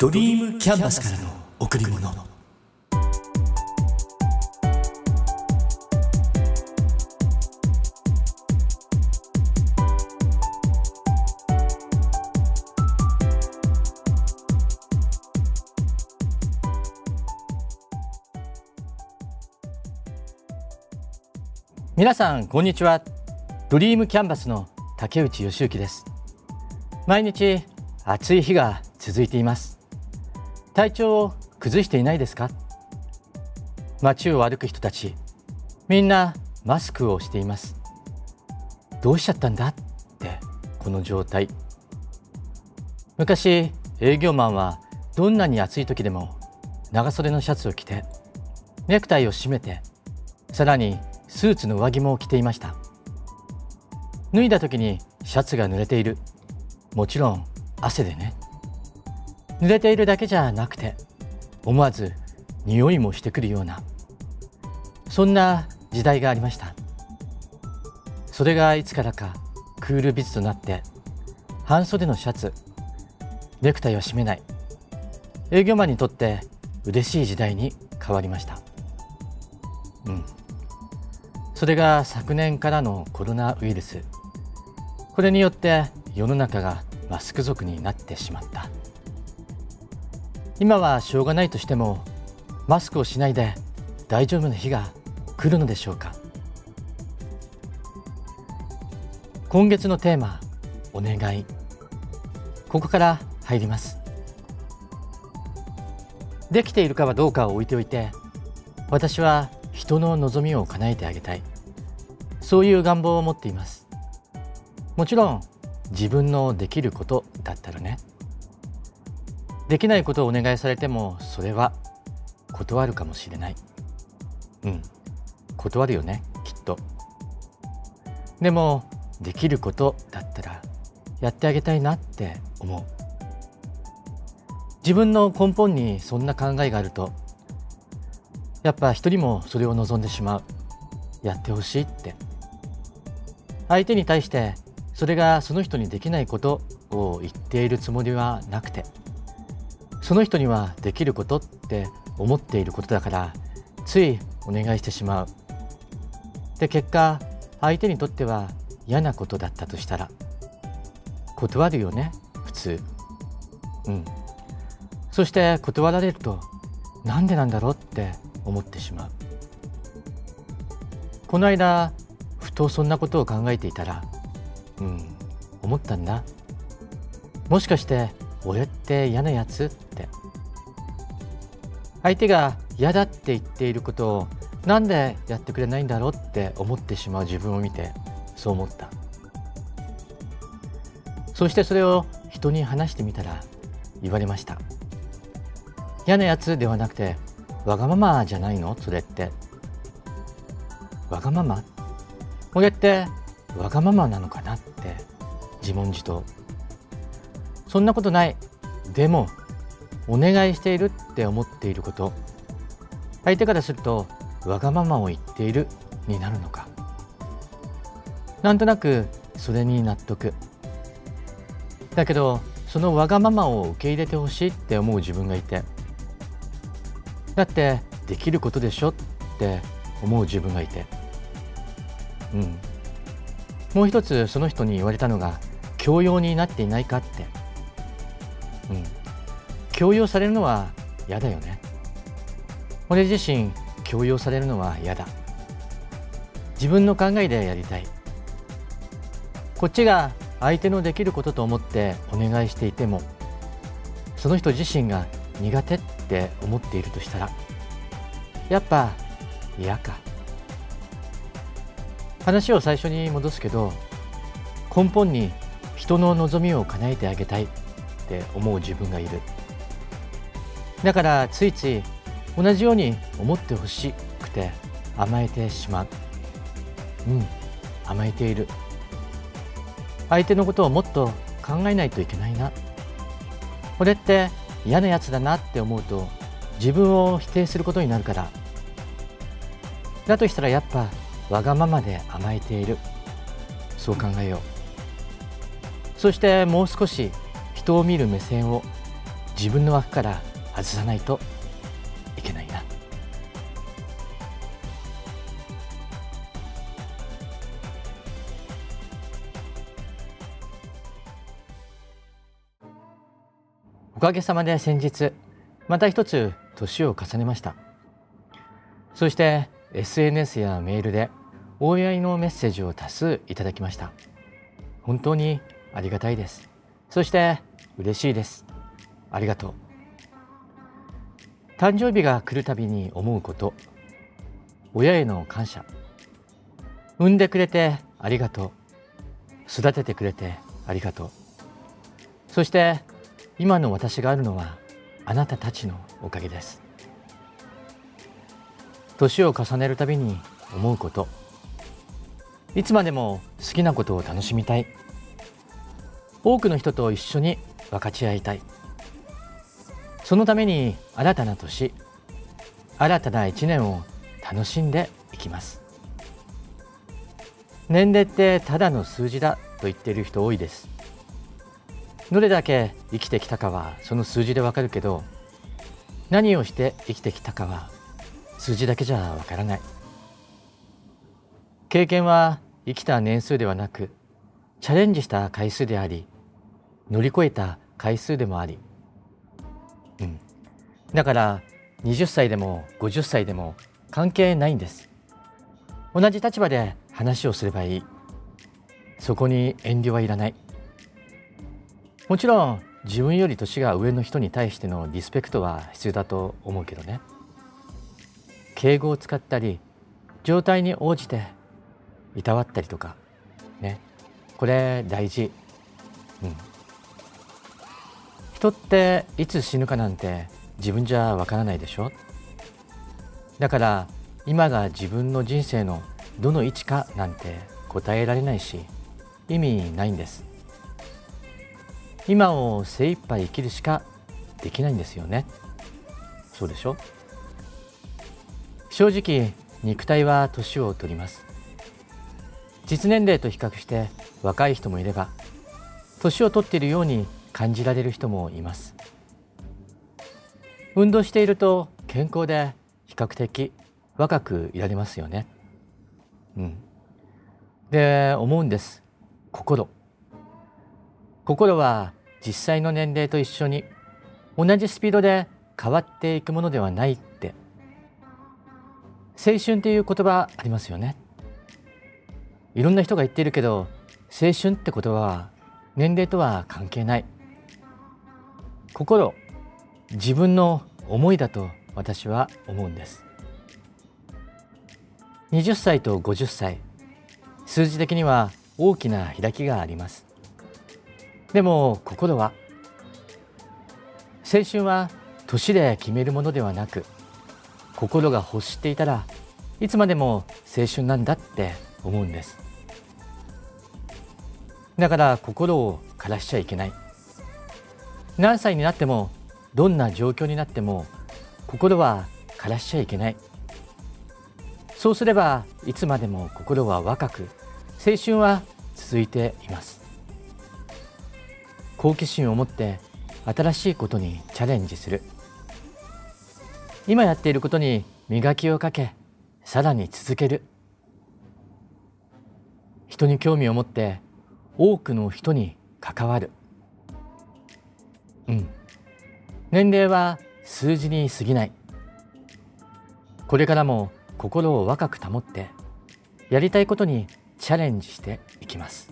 ドリームキャンバスからの贈り物。皆さんこんにちは。ドリームキャンバスの竹内義之です。毎日暑い日が続いています。体調を崩していないですか？街を歩く人たちみんなマスクをしています。どうしちゃったんだ？ってこの状態。昔営業マンはどんなに暑い時でも長袖のシャツを着てネクタイを締めてさらにスーツの上着も着ていました。脱いだ時にシャツが濡れている。もちろん汗でね。濡れているだけじゃなくて思わず匂いもしてくるようなそんな時代がありました。それがいつからかクールビズとなって半袖のシャツネクタイを締めない営業マンにとって嬉しい時代に変わりました。うん。それが昨年からのコロナウイルス。これによって世の中がマスク族になってしまった。今はしょうがないとしてもマスクをしないで大丈夫な日が来るのでしょうか？今月のテーマお願い。ここから入ります。できているかはどうかを置いておいて私は人の望みを叶えてあげたい。そういう願望を持っています。もちろん自分のできることだったらね。できないことをお願いされてもそれは断るかもしれない。うん。断るよねきっと。でもできることだったらやってあげたいなって思う。自分の根本にそんな考えがあるとやっぱ一人もそれを望んでしまう。やってほしいって。相手に対してそれがその人にできないことを言っているつもりはなくて。その人にはできることって思っていることだからついお願いしてしまう。で結果相手にとっては嫌なことだったとしたら断るよね普通。うん。そして断られるとなんでなんだろうって思ってしまう。この間ふとそんなことを考えていたらうん思ったんだ。もしかして俺って嫌なやつ？って。相手が嫌だって言っていることをなんでやってくれないんだろうって思ってしまう自分を見てそう思った。そしてそれを人に話してみたら言われました嫌なやつではなくてわがままじゃないの？それってわがまま俺ってわがままなのかな？って自問自答。そんなことない。でもお願いしているって思っていること。相手からするとわがままを言っているになるのか。なんとなくそれに納得。だけどそのわがままを受け入れてほしいって思う自分がいて。だってできることでしょって思う自分がいて。うん。もう一つその人に言われたのが教養になっていないかって。うん。強要されるのは嫌だよね。俺自身強要されるのは嫌だ。自分の考えでやりたい。こっちが相手のできることと思ってお願いしていてもその人自身が苦手って思っているとしたらやっぱ嫌か。話を最初に戻すけど根本に人の望みを叶えてあげたい。って思う自分がいる。だからついつい同じように思ってほしくて甘えてしまう。うん甘えている。相手のことをもっと考えないといけないな。これって嫌なやつだなって思うと自分を否定することになるから。だとしたらやっぱわがままで甘えている。そう考えよう。そしてもう少し人を見る目線を自分の枠から外さないといけないな。おかげさまで先日また一つ年を重ねました。そして SNS やメールでお祝いのメッセージを多数いただきました。本当にありがたいです。そして嬉しいです。ありがとう。誕生日が来るたびに思うこと。親への感謝。産んでくれてありがとう。育ててくれてありがとう。そして今の私があるのはあなたたちのおかげです。年を重ねるたびに思うこと。いつまでも好きなことを楽しみたい。多くの人と一緒に分かち合いたい。そのために新たな年新たな一年を楽しんでいきます。年齢ってただの数字だと言っている人多いです。どれだけ生きてきたかはその数字でわかるけど何をして生きてきたかは数字だけじゃわからない。経験は生きた年数ではなくチャレンジした回数であり乗り越えた回数でもあり、うん、だから20歳でも50歳でも関係ないんです。同じ立場で話をすればいい。そこに遠慮はいらない。もちろん自分より年が上の人に対してのリスペクトは必要だと思うけどね。敬語を使ったり状態に応じていたわったりとかね。これ大事。うん。人っていつ死ぬかなんて自分じゃわからないでしょ？だから今が自分の人生のどの位置かなんて答えられないし意味ないんです。今を精一杯生きるしかできないんですよね。そうでしょ？正直肉体は年を取ります。実年齢と比較して若い人もいれば年を取っているように感じられる人もいます。運動していると健康で比較的若くいられますよね。うん。で思うんです。心。心は実際の年齢と一緒に同じスピードで変わっていくものではないって。青春っていう言葉ありますよね。いろんな人が言っているけど青春って言葉は年齢とは関係ない。心自分の思いだと私は思うんです。20歳と50歳数字的には大きな開きがあります。でも心は青春は年で決めるものではなく心が欲していたらいつまでも青春なんだって思うんです。だから心を枯らしちゃいけない。何歳になってもどんな状況になっても心は枯らしちゃいけない。そうすればいつまでも心は若く青春は続いています。好奇心を持って新しいことにチャレンジする。今やっていることに磨きをかけさらに続ける。人に興味を持って多くの人に関わる。うん。年齢は数字に過ぎない。これからも心を若く保ってやりたいことにチャレンジしていきます。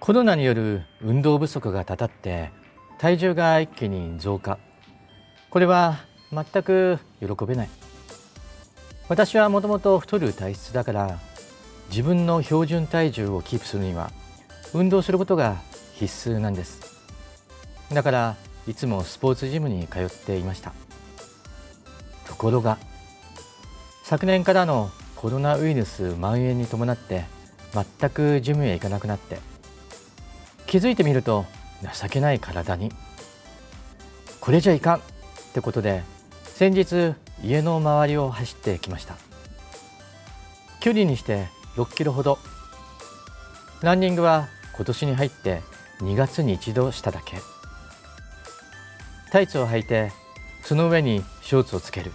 コロナによる運動不足がたたって体重が一気に増加。これは全く喜べない。私はもともと太る体質だから自分の標準体重をキープするには運動することが必須なんです。だからいつもスポーツジムに通っていました。ところが昨年からのコロナウイルス蔓延に伴って全くジムへ行かなくなって気づいてみると情けない体に。これじゃいかんってことで先日家の周りを走ってきました。距離にして6キロほど。ランニングは今年に入って2月に一度しただけ。タイツを履いてその上にショーツをつける。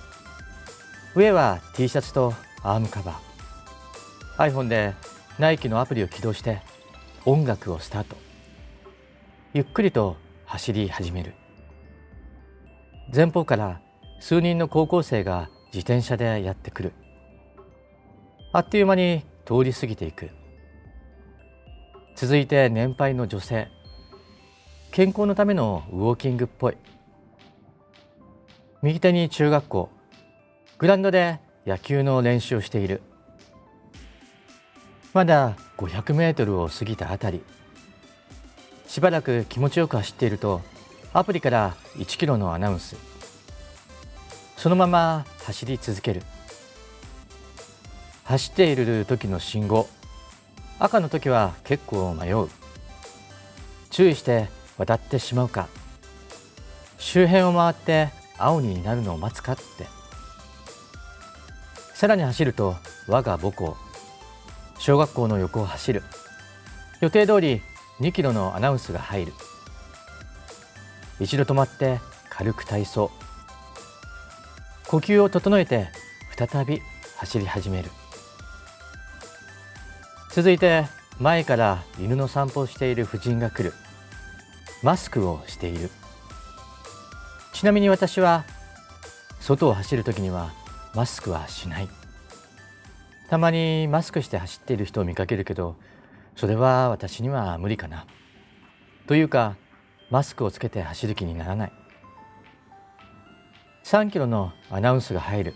上は T シャツとアームカバー。iPhone でナイキのアプリを起動して音楽をスタート。ゆっくりと走り始める。前方から数人の高校生が自転車でやってくる。あっという間に通り過ぎていく。続いて年配の女性。健康のためのウォーキングっぽい。右手に中学校。グラウンドで野球の練習をしている。まだ500メートルを過ぎたあたり。しばらく気持ちよく走っているとアプリから1キロのアナウンス。そのまま走り続ける。走っている時の信号。赤の時は結構迷う。注意して渡ってしまうか。周辺を回って青になるのを待つかって。さらに走ると我が母校。小学校の横を走る。予定通り2キロのアナウンスが入る。一度止まって軽く体操。呼吸を整えて再び走り始める。続いて前から犬の散歩をしている婦人が来る。マスクをしている。ちなみに私は外を走る時にはマスクはしない。たまにマスクして走っている人を見かけるけどそれは私には無理かな。というかマスクをつけて走る気にならない。3キロのアナウンスが入る。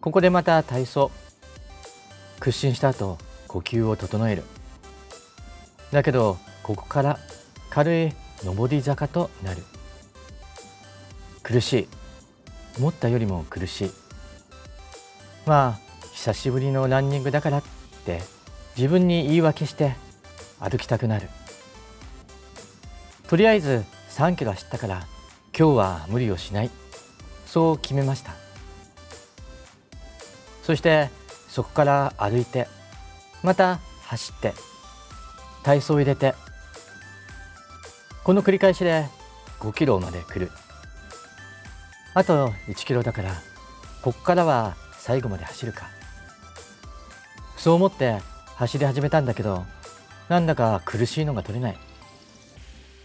ここでまた体操。屈伸した後呼吸を整える。だけどここから軽い上り坂となる。苦しい。思ったよりも苦しい。まあ久しぶりのランニングだからって自分に言い訳して歩きたくなる。とりあえず3キロ走ったから今日は無理をしない。そう決めました。そしてそこから歩いてまた走って体操を入れてこの繰り返しで5キロまで来る。あと1キロだからここからは最後まで走るか。そう思って走り始めたんだけどなんだか苦しいのが取れない。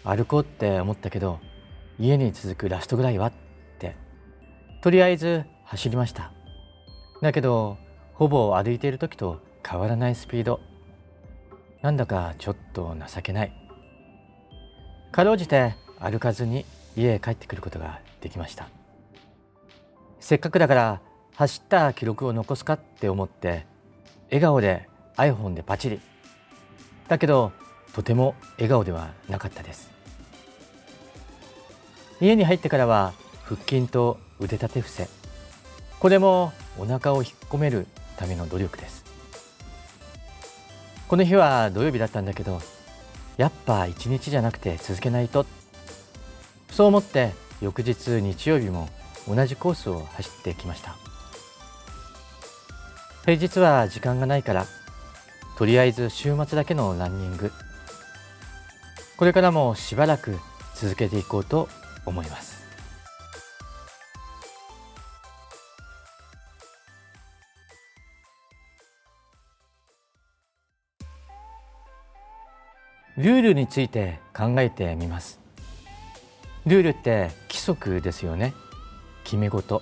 歩こうって思ったけど家に続くラストぐらいはとりあえず走りました。だけどほぼ歩いている時と変わらないスピード。なんだかちょっと情けない。かろうじて歩かずに家へ帰ってくることができました。せっかくだから走った記録を残すかって思って笑顔で iPhone でパチリ。だけどとても笑顔ではなかったです。家に入ってからは腹筋と腕立て伏せ。これもお腹を引っ込めるための努力です。この日は土曜日だったんだけどやっぱ一日じゃなくて続けないと。そう思って翌日日曜日も同じコースを走ってきました。平日は時間がないからとりあえず週末だけのランニング。これからもしばらく続けていこうと思います。ルールについて考えてみます。ルールって規則ですよね。決め事。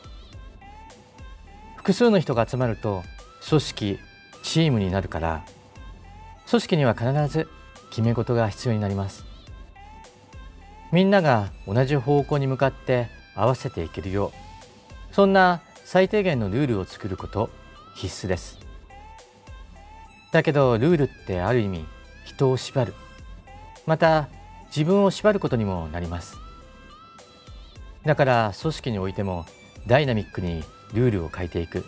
複数の人が集まると組織チームになるから組織には必ず決め事が必要になります。みんなが同じ方向に向かって合わせていけるようそんな最低限のルールを作ること必須です。だけどルールってある意味人を縛る。また自分を縛ることにもなります。だから組織においてもダイナミックにルールを変えていく。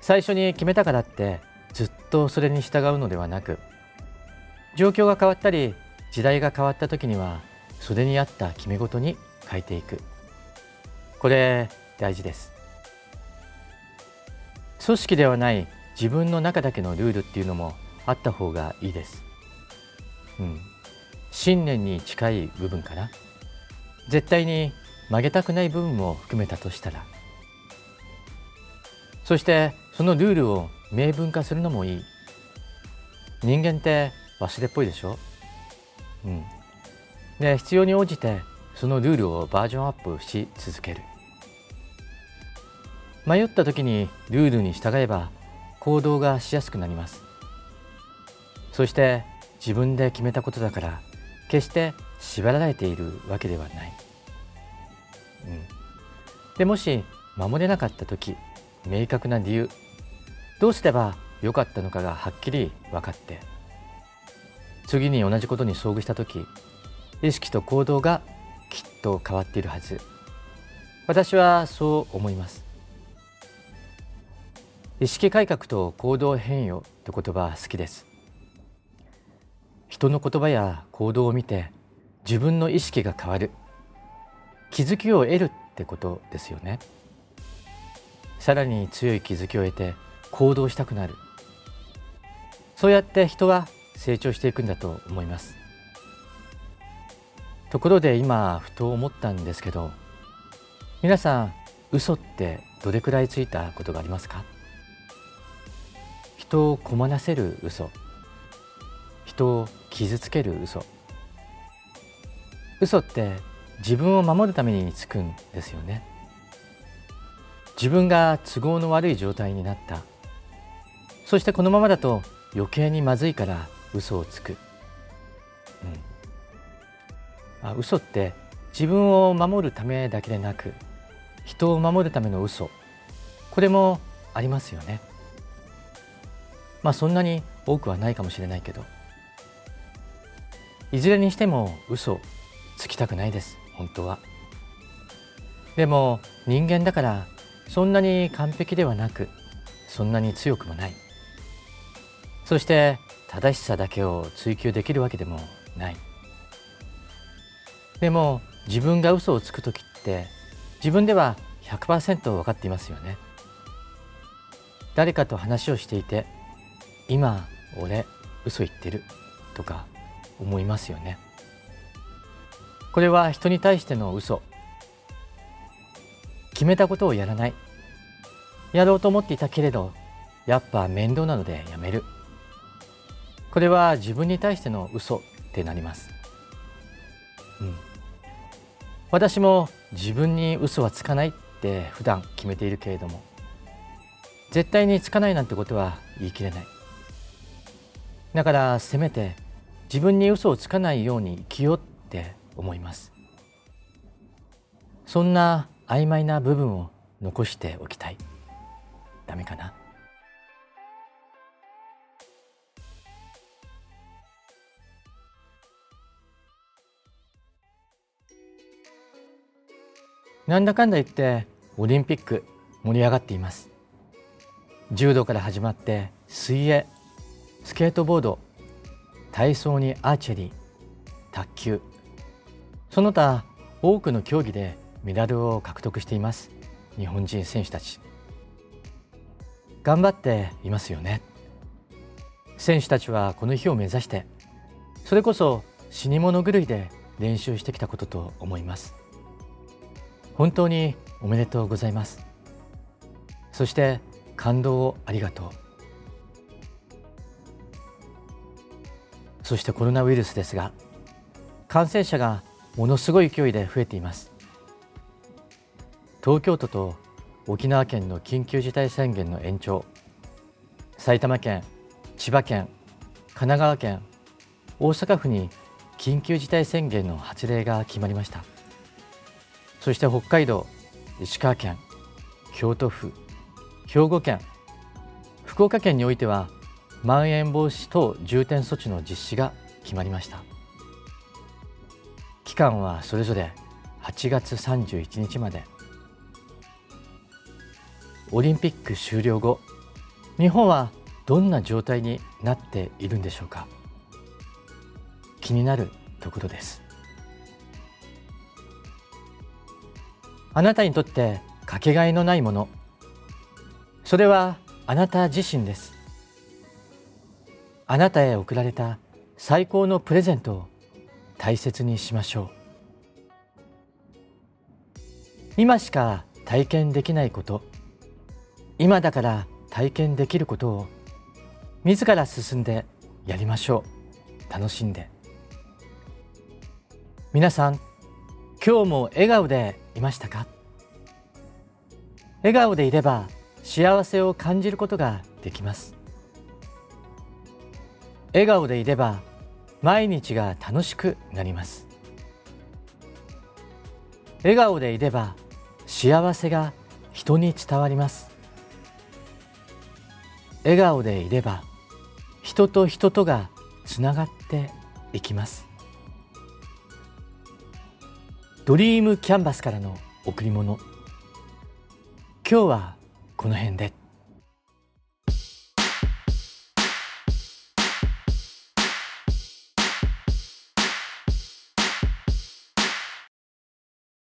最初に決めたからってずっとそれに従うのではなく状況が変わったり時代が変わった時にはそれに合った決め事に変えていく。これ大事です。組織ではない自分の中だけのルールっていうのもあった方がいいです。うん、信念に近い部分かな。絶対に曲げたくない部分も含めたとしたら。そしてそのルールを明文化するのもいい。人間って忘れっぽいでしょ。うん。で必要に応じてそのルールをバージョンアップし続ける。迷った時にルールに従えば行動がしやすくなります。そして自分で決めたことだから決して縛られているわけではない、うん、でもし守れなかった時明確な理由どうすればよかったのかがはっきり分かって次に同じことに遭遇した時意識と行動がきっと変わっているはず。私はそう思います。意識改革と行動変容って言葉好きです。人の言葉や行動を見て自分の意識が変わる。気づきを得るってことですよね。さらに強い気づきを得て行動したくなる。そうやって人は成長していくんだと思います。ところで今ふと思ったんですけど皆さん嘘ってどれくらいついたことがありますか？人を困らせる嘘。人を傷つける嘘。嘘って自分を守るためにつくんですよね。自分が都合の悪い状態になった。そしてこのままだと余計にまずいから嘘をつく、うん、あ嘘って自分を守るためだけでなく人を守るための嘘。これもありますよね。まあそんなに多くはないかもしれないけど。いずれにしても嘘つきたくないです。本当は。でも人間だからそんなに完璧ではなくそんなに強くもない。そして正しさだけを追求できるわけでもない。でも自分が嘘をつく時って自分では100%分かっていますよね。誰かと話をしていて今俺嘘言ってるとか思いますよね。これは人に対しての嘘。決めたことをやらない。やろうと思っていたけれどやっぱ面倒なのでやめる。これは自分に対しての嘘ってなります、うん、私も自分に嘘はつかないって普段決めているけれども絶対につかないなんてことは言い切れない。だからせめて自分に嘘をつかないように生きようって思います。そんな曖昧な部分を残しておきたい。ダメかな？なんだかんだ言ってオリンピック盛り上がっています。柔道から始まって水泳スケートボード体操にアーチェリー卓球。その他多くの競技でメダルを獲得しています。日本人選手たち。頑張っていますよね。選手たちはこの日を目指してそれこそ死に物狂いで練習してきたことと思います。本当におめでとうございます。そして感動をありがとう。そしてコロナウイルスですが感染者がものすごい勢いで増えています。東京都と沖縄県の緊急事態宣言の延長埼玉県千葉県神奈川県大阪府に緊急事態宣言の発令が決まりました。そして北海道石川県京都府兵庫県福岡県においてはまん延防止等重点措置の実施が決まりました。期間はそれぞれ8月31日まで。オリンピック終了後日本はどんな状態になっているんでしょうか。気になるところです。あなたにとってかけがえのないもの。それはあなた自身です。あなたへ贈られた最高のプレゼントを大切にしましょう。今しか体験できないこと今だから体験できることを自ら進んでやりましょう。楽しんで。皆さん今日も笑顔でいましたか？笑顔でいれば幸せを感じることができます。笑顔でいれば毎日が楽しくなります。笑顔でいれば幸せが人に伝わります。笑顔でいれば人と人とがつながっていきます。ドリームキャンバスからの贈り物。今日はこの辺で。